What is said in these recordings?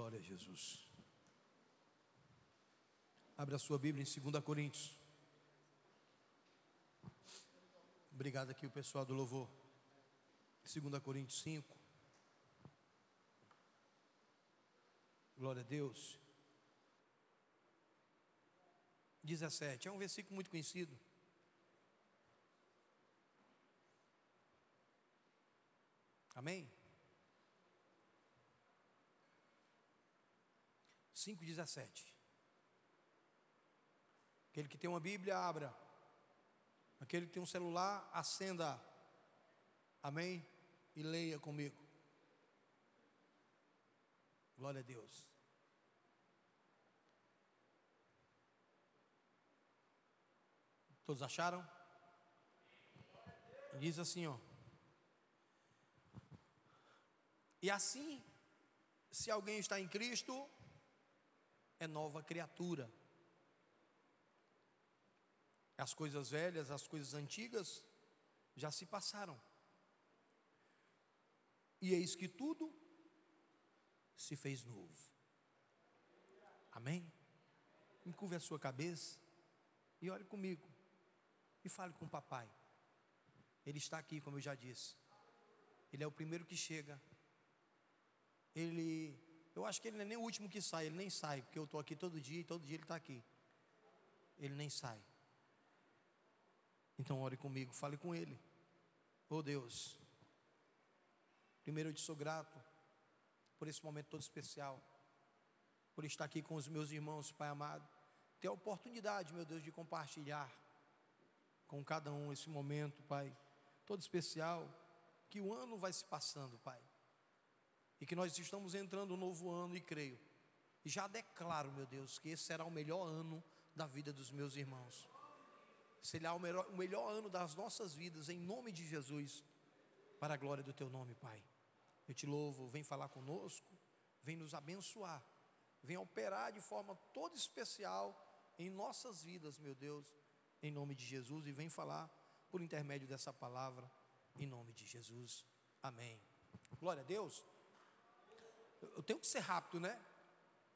Glória a Jesus. Abra a sua Bíblia em 2 Coríntios. Obrigado aqui o pessoal do louvor. 2 Coríntios 5. Glória a Deus. 17. É um versículo muito conhecido. Amém? 5,17. Aquele que tem uma Bíblia, abra. Aquele que tem um celular, acenda. Amém? E leia comigo. Glória a Deus. Todos acharam? Diz assim, ó. E assim, se alguém está em Cristo, é nova criatura. As coisas velhas, as coisas antigas já se passaram. E eis que tudo se fez novo. Amém? Encurve a sua cabeça e olhe comigo. E fale com o papai. Ele está aqui, como eu já disse. Ele é o primeiro que chega ele, eu acho que ele não é nem o último que sai, ele nem sai, porque eu estou aqui todo dia e todo dia ele está aqui. Ele nem sai. Então ore comigo, fale com ele. Oh Deus, primeiro eu te sou grato por esse momento todo especial, por estar aqui com os meus irmãos, Pai amado, ter a oportunidade, meu Deus, de compartilhar com cada um esse momento, Pai, todo especial, que o ano vai se passando, Pai e que nós estamos entrando no novo ano e creio. E já declaro, meu Deus, que esse será o melhor ano da vida dos meus irmãos. Será o melhor, o melhor ano das nossas vidas, em nome de Jesus, para a glória do Teu nome, Pai. Eu te louvo, vem falar conosco, vem nos abençoar, vem operar de forma toda especial em nossas vidas, meu Deus, em nome de Jesus, e vem falar por intermédio dessa palavra, em nome de Jesus. Amém. Glória a Deus. Eu tenho que ser rápido, né?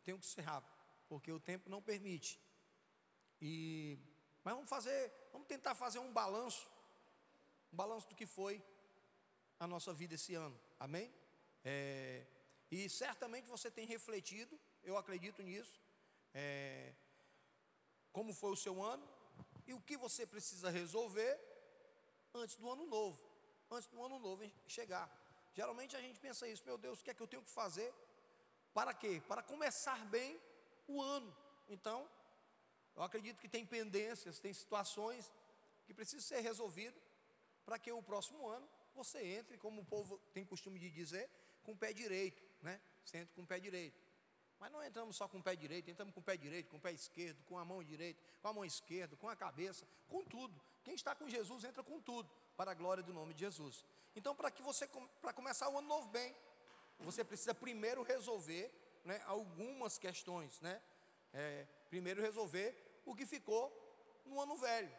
Tenho que ser rápido, porque o tempo não permite. E mas vamos fazer, vamos tentar fazer um balanço, um balanço do que foi a nossa vida esse ano. Amém? É, e certamente você tem refletido, eu acredito nisso. É, como foi o seu ano e o que você precisa resolver antes do ano novo, antes do ano novo chegar. Geralmente a gente pensa isso, meu Deus, o que é que eu tenho que fazer? Para quê? Para começar bem o ano. Então, eu acredito que tem pendências, tem situações que precisam ser resolvidas para que o próximo ano você entre, como o povo tem costume de dizer, com o pé direito, né? Você entra com o pé direito. Mas não entramos só com o pé direito, entramos com o pé direito, com o pé esquerdo, com a mão direita, com a mão esquerda, com a cabeça, com tudo. Quem está com Jesus entra com tudo, para a glória do nome de Jesus. Então, para que você, para começar o ano novo bem, você precisa primeiro resolver né, algumas questões, né? É, primeiro resolver o que ficou no ano velho.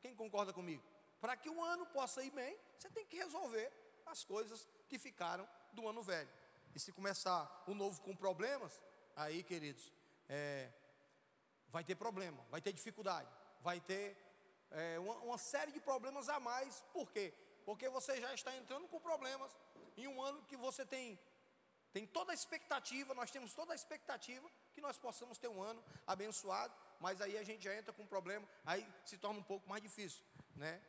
Quem concorda comigo? Para que o ano possa ir bem, você tem que resolver as coisas que ficaram do ano velho. E se começar o novo com problemas, aí, queridos, é, vai ter problema, vai ter dificuldade, vai ter é, uma, uma série de problemas a mais. Por quê? Porque você já está entrando com problemas em um ano que você tem tem toda a expectativa, nós temos toda a expectativa que nós possamos ter um ano abençoado, mas aí a gente já entra com um problema, aí se torna um pouco mais difícil, né?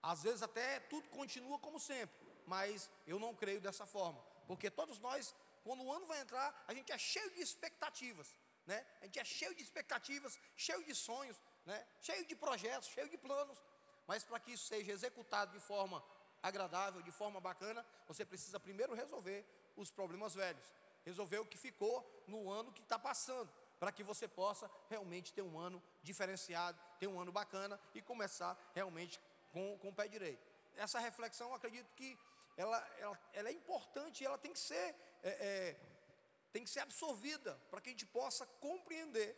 Às vezes até tudo continua como sempre, mas eu não creio dessa forma, porque todos nós, quando o ano vai entrar, a gente é cheio de expectativas, né? A gente é cheio de expectativas, cheio de sonhos, né? Cheio de projetos, cheio de planos, mas para que isso seja executado de forma agradável, de forma bacana, você precisa primeiro resolver os problemas velhos, resolver o que ficou no ano que está passando, para que você possa realmente ter um ano diferenciado, ter um ano bacana e começar realmente com, com o pé direito. Essa reflexão, acredito que ela, ela, ela é importante e ela tem que ser, é, é, tem que ser absorvida para que a gente possa compreender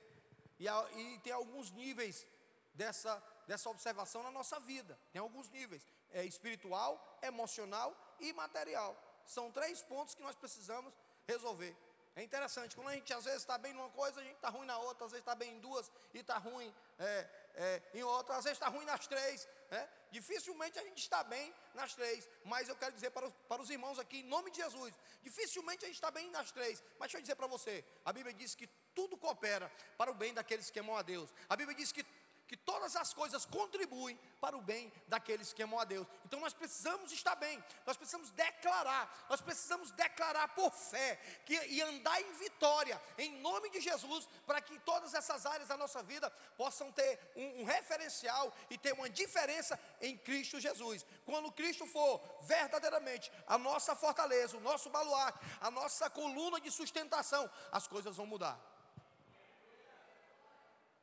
e, e tem alguns níveis dessa, dessa observação na nossa vida. Tem alguns níveis: é espiritual, emocional e material. São três pontos que nós precisamos resolver. É interessante, quando a gente às vezes está bem numa coisa, a gente está ruim na outra, às vezes está bem em duas e está ruim é, é, em outra, às vezes está ruim nas três. Né? Dificilmente a gente está bem nas três, mas eu quero dizer para os, para os irmãos aqui, em nome de Jesus, dificilmente a gente está bem nas três, mas deixa eu dizer para você: a Bíblia diz que tudo coopera para o bem daqueles que amam a Deus, a Bíblia diz que que todas as coisas contribuem para o bem daqueles que amam a Deus. Então nós precisamos estar bem, nós precisamos declarar, nós precisamos declarar por fé que, e andar em vitória, em nome de Jesus, para que todas essas áreas da nossa vida possam ter um, um referencial e ter uma diferença em Cristo Jesus. Quando Cristo for verdadeiramente a nossa fortaleza, o nosso baluarte, a nossa coluna de sustentação, as coisas vão mudar.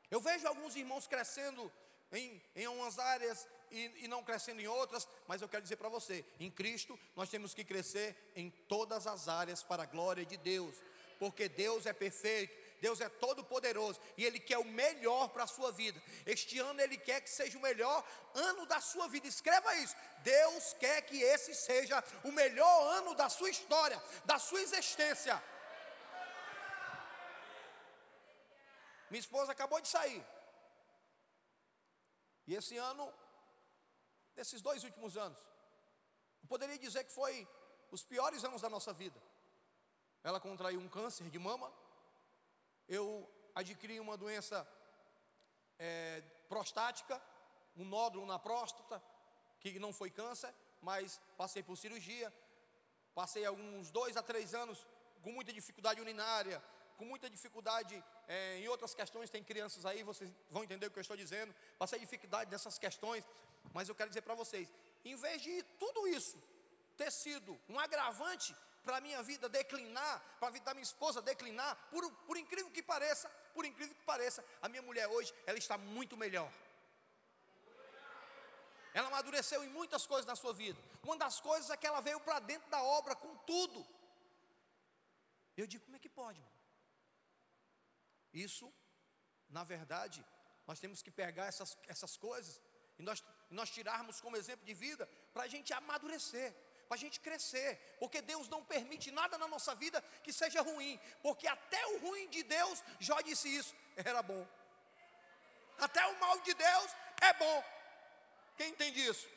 Eu vejo alguns irmãos crescendo em, em umas áreas e, e não crescendo em outras, mas eu quero dizer para você: em Cristo nós temos que crescer em todas as áreas para a glória de Deus, porque Deus é perfeito, Deus é todo poderoso e Ele quer o melhor para a sua vida. Este ano Ele quer que seja o melhor ano da sua vida. Escreva isso. Deus quer que esse seja o melhor ano da sua história, da sua existência. Minha esposa acabou de sair. E esse ano, nesses dois últimos anos, eu poderia dizer que foi os piores anos da nossa vida. Ela contraiu um câncer de mama, eu adquiri uma doença é, prostática, um nódulo na próstata, que não foi câncer, mas passei por cirurgia, passei alguns dois a três anos com muita dificuldade urinária, com muita dificuldade é, em outras questões, tem crianças aí, vocês vão entender o que eu estou dizendo. Passei dificuldade nessas questões, mas eu quero dizer para vocês: em vez de tudo isso ter sido um agravante para a minha vida declinar, para a vida da minha esposa declinar, por, por incrível que pareça, por incrível que pareça, a minha mulher hoje, ela está muito melhor. Ela amadureceu em muitas coisas na sua vida. Uma das coisas é que ela veio para dentro da obra com tudo. Eu digo, como é que pode, mano? Isso, na verdade, nós temos que pegar essas, essas coisas e nós, nós tirarmos como exemplo de vida para a gente amadurecer, para a gente crescer, porque Deus não permite nada na nossa vida que seja ruim, porque até o ruim de Deus, Jó disse isso, era bom. Até o mal de Deus é bom. Quem entende isso?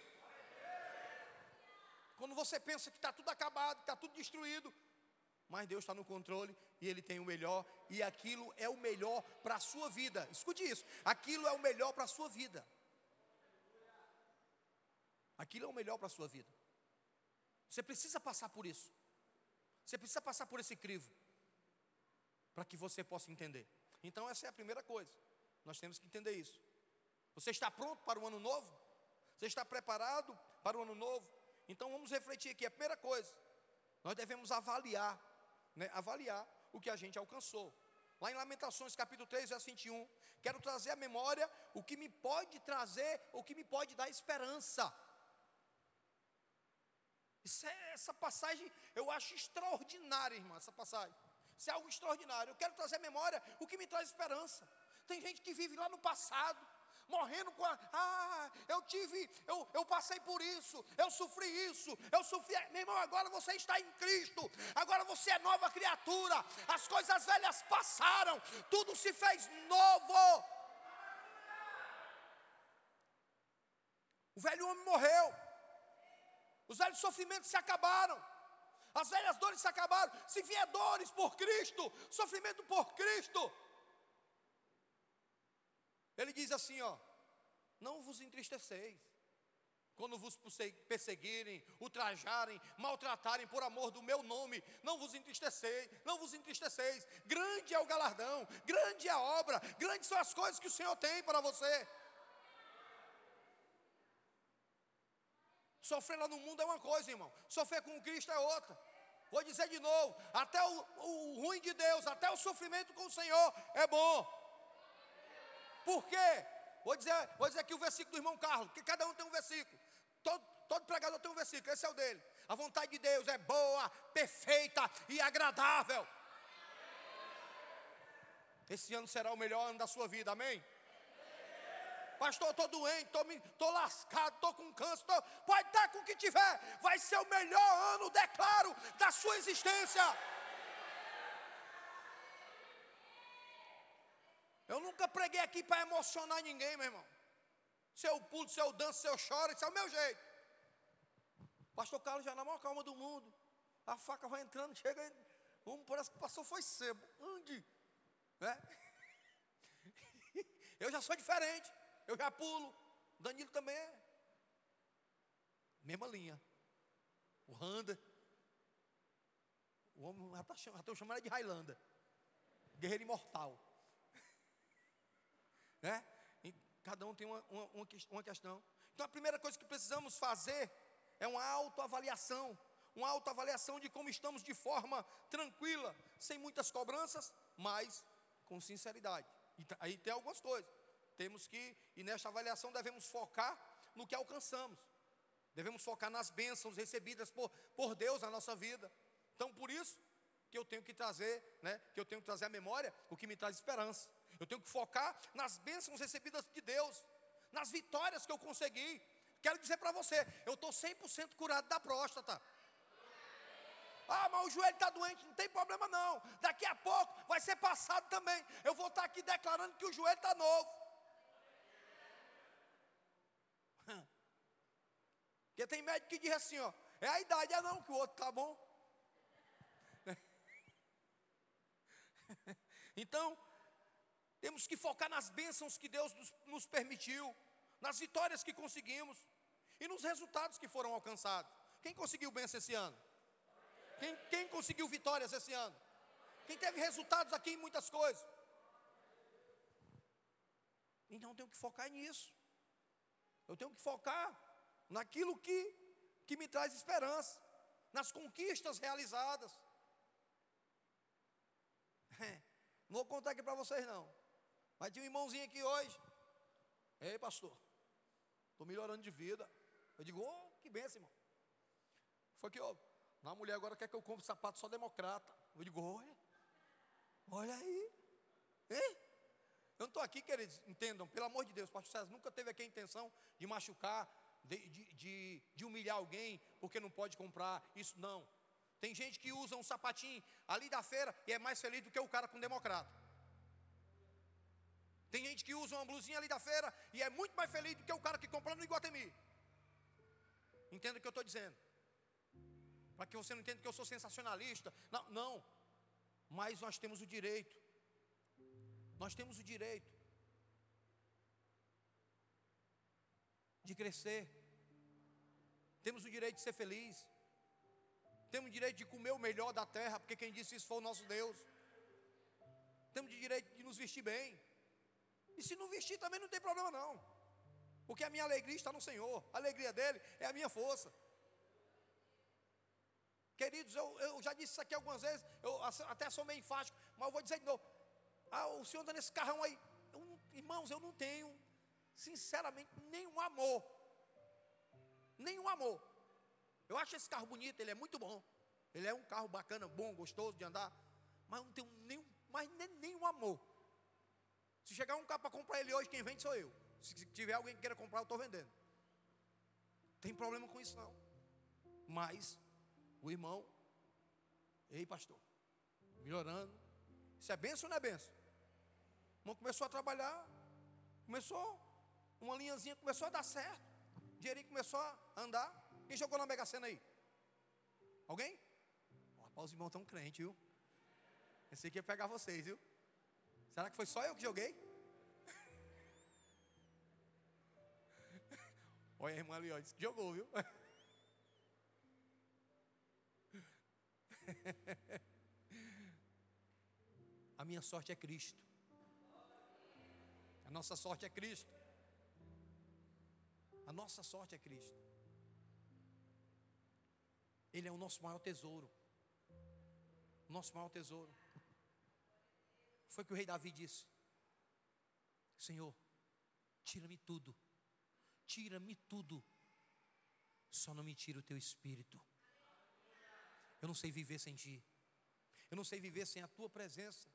Quando você pensa que está tudo acabado, está tudo destruído, mas Deus está no controle e Ele tem o melhor, e aquilo é o melhor para a sua vida. Escute isso: aquilo é o melhor para a sua vida. Aquilo é o melhor para a sua vida. Você precisa passar por isso. Você precisa passar por esse crivo para que você possa entender. Então essa é a primeira coisa. Nós temos que entender isso. Você está pronto para o ano novo? Você está preparado para o ano novo? Então vamos refletir aqui. A primeira coisa, nós devemos avaliar né, avaliar o que a gente alcançou. Lá em Lamentações capítulo 3, verso 21, quero trazer à memória o que me pode trazer, o que me pode dar esperança. É, essa passagem eu acho extraordinária, irmã, essa passagem. Isso é algo extraordinário. Eu quero trazer à memória o que me traz esperança. Tem gente que vive lá no passado, morrendo com a. Ah, eu tive, eu, eu passei por isso, eu sofri isso, eu sofri. Meu irmão, agora você está em Cristo, agora você é nova criatura, as coisas velhas passaram, tudo se fez novo. O velho homem morreu, os velhos sofrimentos se acabaram. As velhas dores se acabaram. Se vier dores por Cristo, sofrimento por Cristo, ele diz assim, ó: Não vos entristeceis quando vos perseguirem, ultrajarem, maltratarem por amor do meu nome, não vos entristeceis, não vos entristeceis. Grande é o galardão, grande é a obra, grandes são as coisas que o Senhor tem para você. Sofrer lá no mundo é uma coisa, irmão. Sofrer com Cristo é outra. Vou dizer de novo: até o, o ruim de Deus, até o sofrimento com o Senhor é bom. Por quê? Vou dizer, vou dizer aqui o versículo do irmão Carlos, que cada um tem um versículo. Todo, todo pregador tem um versículo, esse é o dele. A vontade de Deus é boa, perfeita e agradável. Esse ano será o melhor ano da sua vida, amém? Pastor, estou doente, estou lascado, estou com câncer, tô, pode estar com o que tiver, vai ser o melhor ano, declaro, da sua existência. Eu nunca preguei aqui para emocionar ninguém, meu irmão. Se eu pulo, se eu danço, se eu choro, isso é o meu jeito. Pastor Carlos já na maior calma do mundo. A faca vai entrando, chega. Um parece que passou foi sebo. Onde? Né? Eu já sou diferente. Eu já pulo. Danilo também é. Mesma linha. O Randa. O homem já está chamando, chamando de Highlander. Guerreiro imortal. Né? E cada um tem uma, uma, uma questão. Então a primeira coisa que precisamos fazer é uma autoavaliação. Uma autoavaliação de como estamos de forma tranquila, sem muitas cobranças, mas com sinceridade. E aí tem algumas coisas. Temos que, e nesta avaliação devemos focar no que alcançamos. Devemos focar nas bênçãos recebidas por, por Deus na nossa vida. Então, por isso que eu tenho que trazer, né, que eu tenho que trazer à memória o que me traz esperança. Eu tenho que focar nas bênçãos recebidas de Deus, nas vitórias que eu consegui. Quero dizer para você, eu estou 100% curado da próstata. Ah, mas o joelho está doente, não tem problema não. Daqui a pouco vai ser passado também. Eu vou estar aqui declarando que o joelho está novo. Porque tem médico que diz assim, ó, é a idade, é não, que o outro tá bom. Então, temos que focar nas bênçãos que Deus nos, nos permitiu, nas vitórias que conseguimos e nos resultados que foram alcançados. Quem conseguiu bênção esse ano? Quem, quem conseguiu vitórias esse ano? Quem teve resultados aqui em muitas coisas? Então eu tenho que focar nisso. Eu tenho que focar naquilo que, que me traz esperança, nas conquistas realizadas. Não vou contar aqui para vocês não. Mas tinha um irmãozinho aqui hoje. Ei, pastor, estou melhorando de vida. Eu digo, oh, que benção, irmão. Foi que, ó, a mulher agora quer que eu compre sapato só democrata. Eu digo, olha, olha aí. Eu não estou aqui, queridos, entendam, pelo amor de Deus, pastor César nunca teve aqui a intenção de machucar, de, de, de, de humilhar alguém, porque não pode comprar, isso não. Tem gente que usa um sapatinho ali da feira e é mais feliz do que o cara com democrata. Tem gente que usa uma blusinha ali da feira e é muito mais feliz do que o cara que compra no Iguatemi. Entenda o que eu estou dizendo. Para que você não entenda que eu sou sensacionalista. Não, não. Mas nós temos o direito. Nós temos o direito de crescer. Temos o direito de ser feliz. Temos o direito de comer o melhor da terra, porque quem disse isso foi o nosso Deus. Temos o direito de nos vestir bem. E se não vestir também não tem problema não. Porque a minha alegria está no Senhor. A alegria dele é a minha força. Queridos, eu, eu já disse isso aqui algumas vezes, eu até sou meio enfático, mas eu vou dizer de novo. Ah, o senhor anda nesse carrão aí. Eu, irmãos, eu não tenho sinceramente, nenhum amor. Nenhum amor. Eu acho esse carro bonito, ele é muito bom. Ele é um carro bacana, bom, gostoso de andar. Mas não tenho nenhum, mas nem, nenhum amor. Se chegar um carro para comprar ele hoje, quem vende sou eu. Se tiver alguém que queira comprar, eu estou vendendo. Tem problema com isso não. Mas o irmão, ei pastor, melhorando. Isso é benção ou não é benção? O irmão começou a trabalhar, começou uma linhazinha começou a dar certo. O dinheirinho começou a andar. Quem jogou na Mega Sena aí? Alguém? Rapaz, os irmãos estão crentes, viu? Pensei que ia pegar vocês, viu? Será que foi só eu que joguei? Olha a irmã ali, ó, disse que jogou, viu? a minha sorte é Cristo. A nossa sorte é Cristo. A nossa sorte é Cristo. Ele é o nosso maior tesouro. Nosso maior tesouro. Foi que o rei Davi disse: Senhor, tira-me tudo, tira-me tudo, só não me tira o teu espírito. Eu não sei viver sem ti, eu não sei viver sem a tua presença.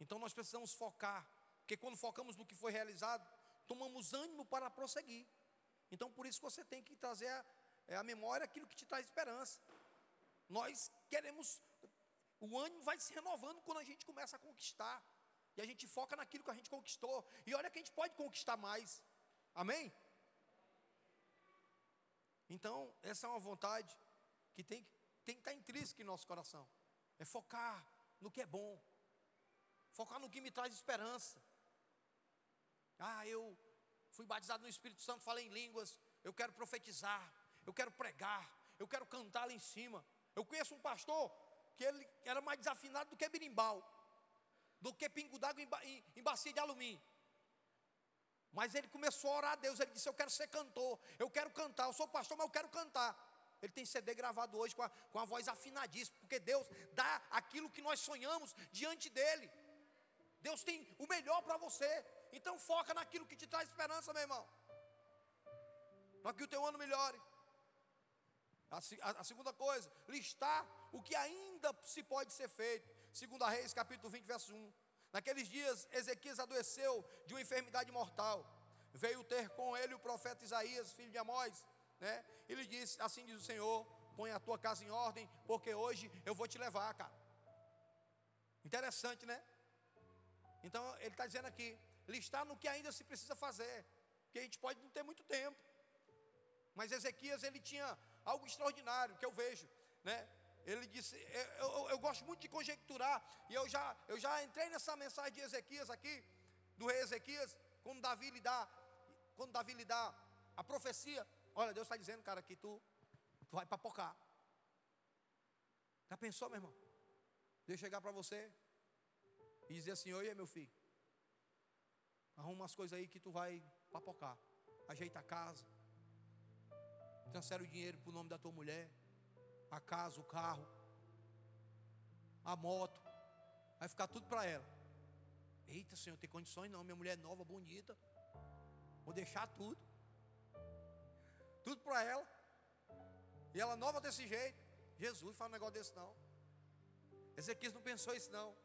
Então nós precisamos focar, porque quando focamos no que foi realizado, tomamos ânimo para prosseguir. Então, por isso você tem que trazer a, é, memória aquilo que te traz esperança. Nós queremos, o ânimo vai se renovando quando a gente começa a conquistar. e a gente foca naquilo que a gente conquistou. E olha que a gente pode conquistar mais. Amém? Então, essa é uma vontade que tem, tem que estar intrínseca em nosso coração. É focar no que é bom. Focar no que me traz esperança. Ah, eu fui batizado no Espírito Santo, falei em línguas, eu quero profetizar, eu quero pregar, eu quero cantar lá em cima. Eu conheço um pastor que ele era mais desafinado do que berimbau, do que pingo d'água em, em, em bacia de alumínio. Mas ele começou a orar a Deus, ele disse: Eu quero ser cantor, eu quero cantar, eu sou pastor, mas eu quero cantar. Ele tem CD gravado hoje com a, com a voz afinadíssima, porque Deus dá aquilo que nós sonhamos diante dele. Deus tem o melhor para você. Então foca naquilo que te traz esperança, meu irmão. Para que o teu ano melhore. A, a, a, segunda coisa, listar o que ainda se pode ser feito. Segunda Reis, capítulo 20, verso 1. Naqueles dias, Ezequias adoeceu de uma enfermidade mortal. Veio ter com ele o profeta Isaías, filho de Amós, né? Ele disse: Assim diz o Senhor: Põe a tua casa em ordem, porque hoje eu vou te levar, cara. Interessante, né? Então, ele está dizendo aqui: listar no que ainda se precisa fazer, que a gente pode não ter muito tempo. Mas Ezequias, ele tinha algo extraordinário que eu vejo, né? Ele disse, eu, eu, eu, gosto muito de conjecturar, e eu já, eu já entrei nessa mensagem de Ezequias aqui, do rei Ezequias, quando Davi lhe dá, quando Davi lhe dá a profecia, olha, Deus está dizendo, cara, que tu, tu vai papocar. Já pensou, meu irmão? Deus chegar para você e dizer assim, oi meu filho, arruma umas coisas aí que tu vai papocar. Ajeita a casa, transfere o dinheiro para o nome da tua mulher, a casa, o carro, a moto, vai ficar tudo para ela. Eita, Senhor, tem condições não, minha mulher é nova, bonita, vou deixar tudo, tudo para ela, e ela nova desse jeito. Jesus fala um negócio desse não. Ezequias não pensou isso não.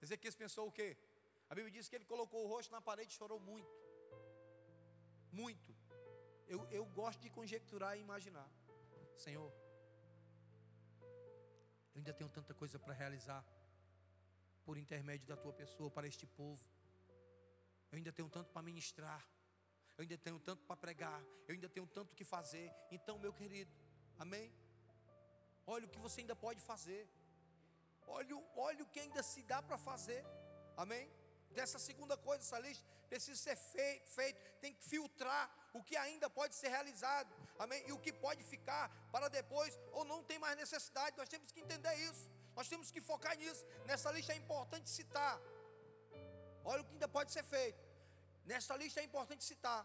Ezequias pensou o quê? A Bíblia diz que ele colocou o rosto na parede e chorou muito. Muito. Eu, eu gosto de conjecturar e imaginar. Senhor, eu ainda tenho tanta coisa para realizar por intermédio da tua pessoa para este povo. Eu ainda tenho tanto para ministrar. Eu ainda tenho tanto para pregar. Eu ainda tenho tanto que fazer. Então, meu querido, amém? Olha o que você ainda pode fazer. Olha, olha o que ainda se dá para fazer. Amém? Dessa segunda coisa, essa lista precisa ser feito, feito, tem que filtrar o que ainda pode ser realizado, amém? E o que pode ficar para depois, ou não tem mais necessidade, nós temos que entender isso, nós temos que focar nisso. Nessa lista é importante citar, olha o que ainda pode ser feito, nessa lista é importante citar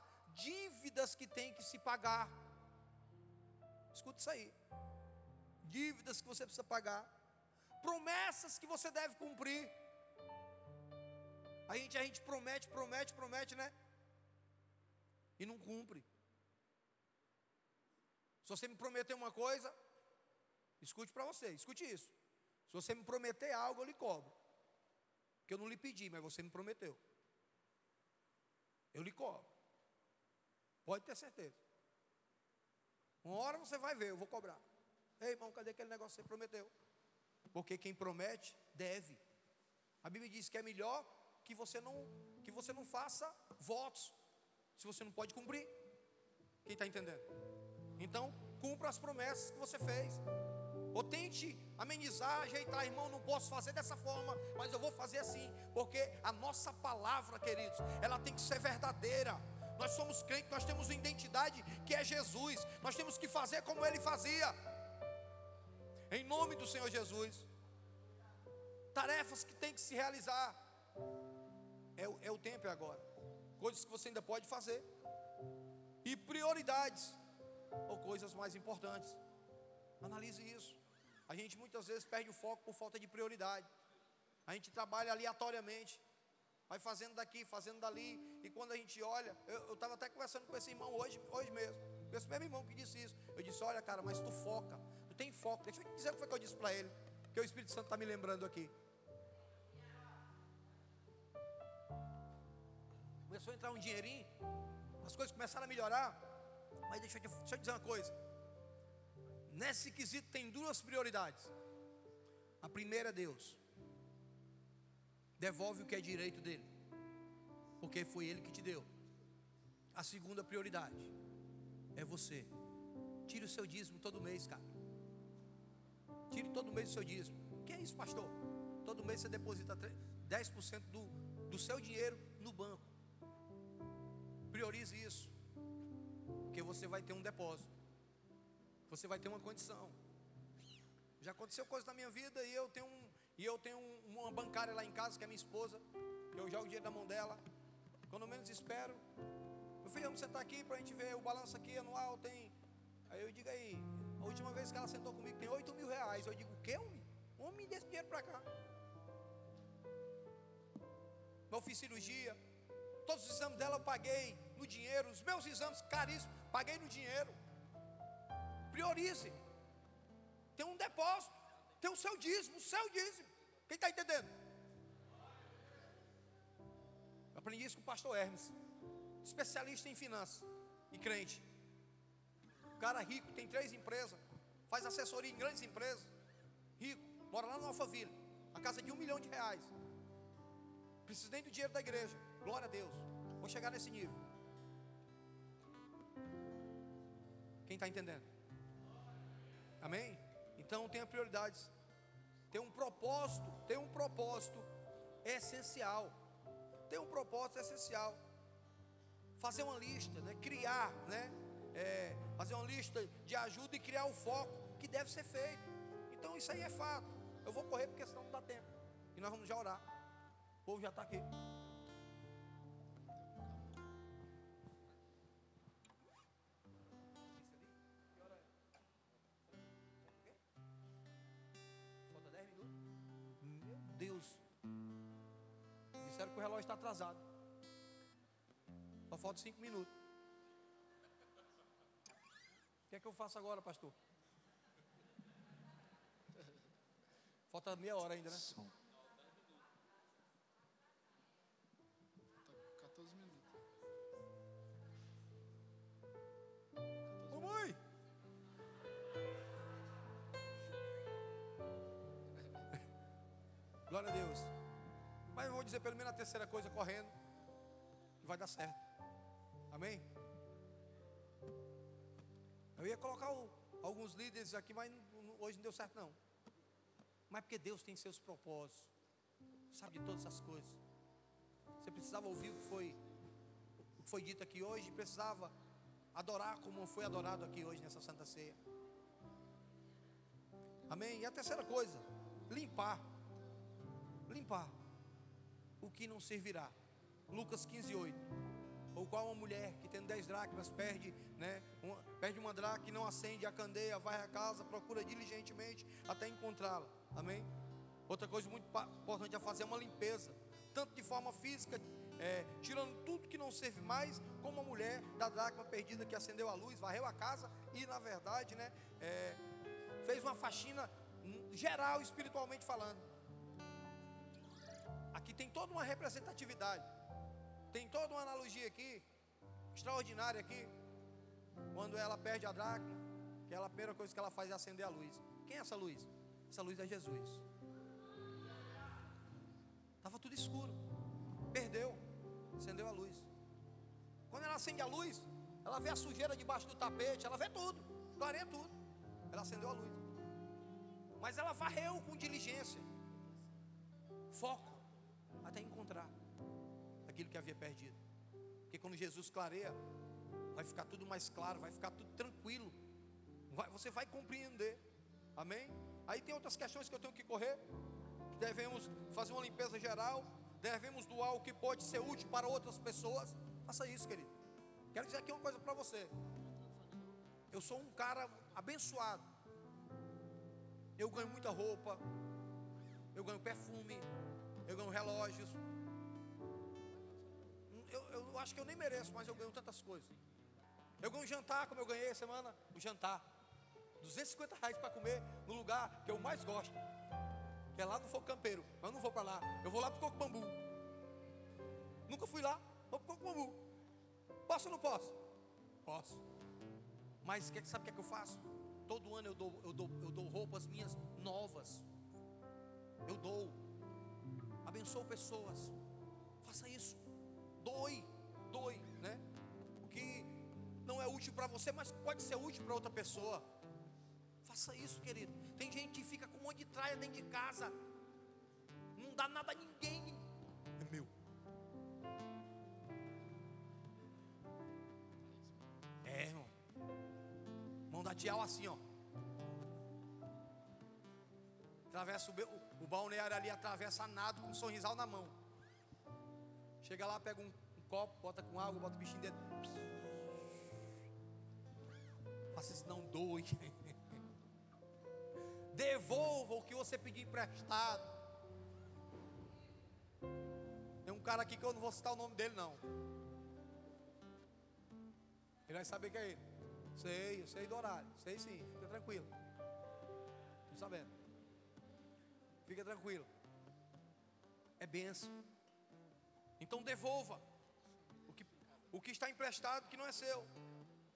dívidas que tem que se pagar, escuta isso aí, dívidas que você precisa pagar, promessas que você deve cumprir. A gente, a gente promete, promete, promete, né? E não cumpre. Se você me prometer uma coisa, escute para você, escute isso. Se você me prometer algo, eu lhe cobro. Porque eu não lhe pedi, mas você me prometeu. Eu lhe cobro. Pode ter certeza. Uma hora você vai ver, eu vou cobrar. Ei, irmão, cadê aquele negócio que você prometeu? Porque quem promete, deve. A Bíblia diz que é melhor que você não, que você não faça votos, se você não pode cumprir. Quem está entendendo? Então, cumpra as promessas que você fez. Ou tente amenizar, ajeitar, irmão, não posso fazer dessa forma, mas eu vou fazer assim, porque a nossa palavra, queridos, ela tem que ser verdadeira. Nós somos crentes, nós temos uma identidade que é Jesus. Nós temos que fazer como ele fazia. Em nome do Senhor Jesus. Tarefas que tem que se realizar. É, é o tempo é agora. Coisas que você ainda pode fazer. E prioridades. Ou coisas mais importantes. Analise isso. A gente muitas vezes perde o foco por falta de prioridade. A gente trabalha aleatoriamente. Vai fazendo daqui, fazendo dali. E quando a gente olha, eu estava até conversando com esse irmão hoje, hoje mesmo. Esse mesmo irmão que disse isso. Eu disse: Olha, cara, mas tu foca Tu tem foco. Deixa eu dizer o que foi que eu disse para ele. Que o Espírito Santo está me lembrando aqui. Começou a entrar um dinheirinho. As coisas começaram a melhorar. Mas deixa eu, deixa eu dizer uma coisa. Nesse quesito tem duas prioridades. A primeira é Deus. devolve o que é direito dele, porque foi ele que te deu. A segunda prioridade é você. Tire o seu dízimo todo mês, cara. Tire todo mês o seu dízimo. Que é isso, pastor? Todo mês você deposita 10% do, do seu dinheiro no banco. Priorize isso. Porque você vai ter um depósito. Você vai ter uma condição. Já aconteceu coisa na minha vida e eu tenho um, e eu tenho uma bancária lá em casa que é minha esposa. Eu jogo dinheiro na mão dela. Quando menos espero, meu filho, vamos sentar aqui para a gente ver o balanço aqui anual. Tem. Aí eu digo aí, a última vez que ela sentou comigo tem 8 mil reais. Eu digo, o que, homem? Homem, desse dinheiro para cá. Eu fiz cirurgia. Todos os exames dela eu paguei no dinheiro. Os meus exames caríssimos, paguei no dinheiro. Priorize. Tem um depósito. Tem o seu dízimo, o seu dízimo. Quem está entendendo? Eu aprendi isso com o pastor Hermes, especialista em finanças e crente. O cara rico, tem três empresas, faz assessoria em grandes empresas. Rico, mora lá no Alphaville, a casa de um milhão de reais. Precisa nem do dinheiro da igreja. Glória a Deus. Vou chegar nesse nível. Quem está entendendo? Amém? Então tenha prioridades. Tem um propósito, tem um propósito essencial. Tem um propósito essencial. Fazer uma lista, né? criar, né? É, fazer uma lista de ajuda e criar o foco que deve ser feito. Então isso aí é fato. Eu vou correr porque senão não dá tempo. E nós vamos já orar. O povo já está aqui. Atrasado. Só falta cinco minutos. O que é que eu faço agora, pastor? Falta meia hora ainda, né? Falta 14 minutos. Mamãe! Glória a Deus. Mas eu vou dizer pelo menos a terceira coisa correndo. Vai dar certo. Amém? Eu ia colocar o, alguns líderes aqui, mas hoje não deu certo não. Mas porque Deus tem seus propósitos. Sabe de todas as coisas. Você precisava ouvir o que foi, o que foi dito aqui hoje, precisava adorar como foi adorado aqui hoje nessa Santa Ceia. Amém? E a terceira coisa, limpar. Limpar o que não servirá. Lucas 15, 8. Ou qual uma mulher que tendo dez dracmas perde, né, uma, perde uma dracma e não acende a candeia, vai à casa, procura diligentemente até encontrá-la. Amém? Outra coisa muito importante a fazer é uma limpeza, tanto de forma física, é, tirando tudo que não serve mais, como a mulher da dracma perdida que acendeu a luz, varreu a casa e, na verdade, né, é, fez uma faxina geral, espiritualmente falando. Aqui tem toda uma representatividade. Tem toda uma analogia aqui, extraordinária aqui. Quando ela perde a dracma, que ela, a primeira coisa que ela faz é acender a luz. Quem é essa luz? Essa luz é Jesus. Estava tudo escuro. Perdeu. Acendeu a luz. Quando ela acende a luz, ela vê a sujeira debaixo do tapete, ela vê tudo, clareia tudo. Ela acendeu a luz. Mas ela varreu com diligência. Foco até encontrar aquilo que havia perdido. Porque quando Jesus clareia, vai ficar tudo mais claro, vai ficar tudo tranquilo. Vai, você vai compreender. Amém? Aí tem outras questões que eu tenho que correr. Devemos fazer uma limpeza geral. Devemos doar o que pode ser útil para outras pessoas. Faça isso, querido. Quero dizer aqui uma coisa para você. Eu sou um cara abençoado. Eu ganho muita roupa. Eu ganho perfume eu ganho relógios. Eu, eu acho que eu nem mereço, mas eu ganho tantas coisas. Eu ganho jantar, como eu ganhei essa semana, o jantar. 250 reais para comer no lugar que eu mais gosto. Que é lá no Fogo Campeiro. Mas eu não vou para lá. Eu vou lá para o Coco Bambu. Nunca fui lá. Vou para o Coco Bambu. Posso ou não posso? Posso. Mas sabe o que, é que eu faço? Todo ano eu dou, eu, dou, eu dou roupas minhas novas. Abençoou pessoas. Faça isso. Doe, doe, né? O que não é útil para você, mas pode ser útil para outra pessoa. Faça isso, querido. Tem gente que fica com um monte de traia dentro de casa. Não dá nada a ninguém. É meu. É, irmão. Mão da tial assim, ó. Atravessa o, o, o balneário ali, atravessa nado com um sorrisal na mão. Chega lá, pega um, um copo, bota com água, bota o bichinho dentro. Faça isso, não doe. Devolva o que você pediu emprestado. Tem um cara aqui que eu não vou citar o nome dele, não. Ele vai saber que é ele. Sei, eu sei do horário. Sei sim, fica tranquilo. Estou sabendo. Fica tranquilo. É benção. Então devolva o que, o que está emprestado que não é seu.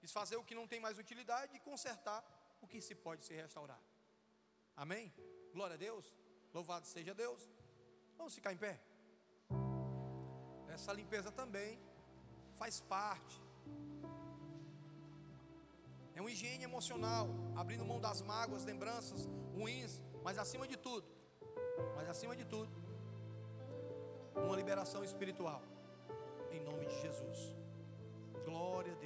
Desfazer o que não tem mais utilidade e consertar o que se pode se restaurar. Amém? Glória a Deus. Louvado seja Deus. Vamos ficar em pé. Essa limpeza também faz parte. É uma higiene emocional, abrindo mão das mágoas, lembranças ruins, mas acima de tudo, mas acima de tudo, uma liberação espiritual. Em nome de Jesus. Glória.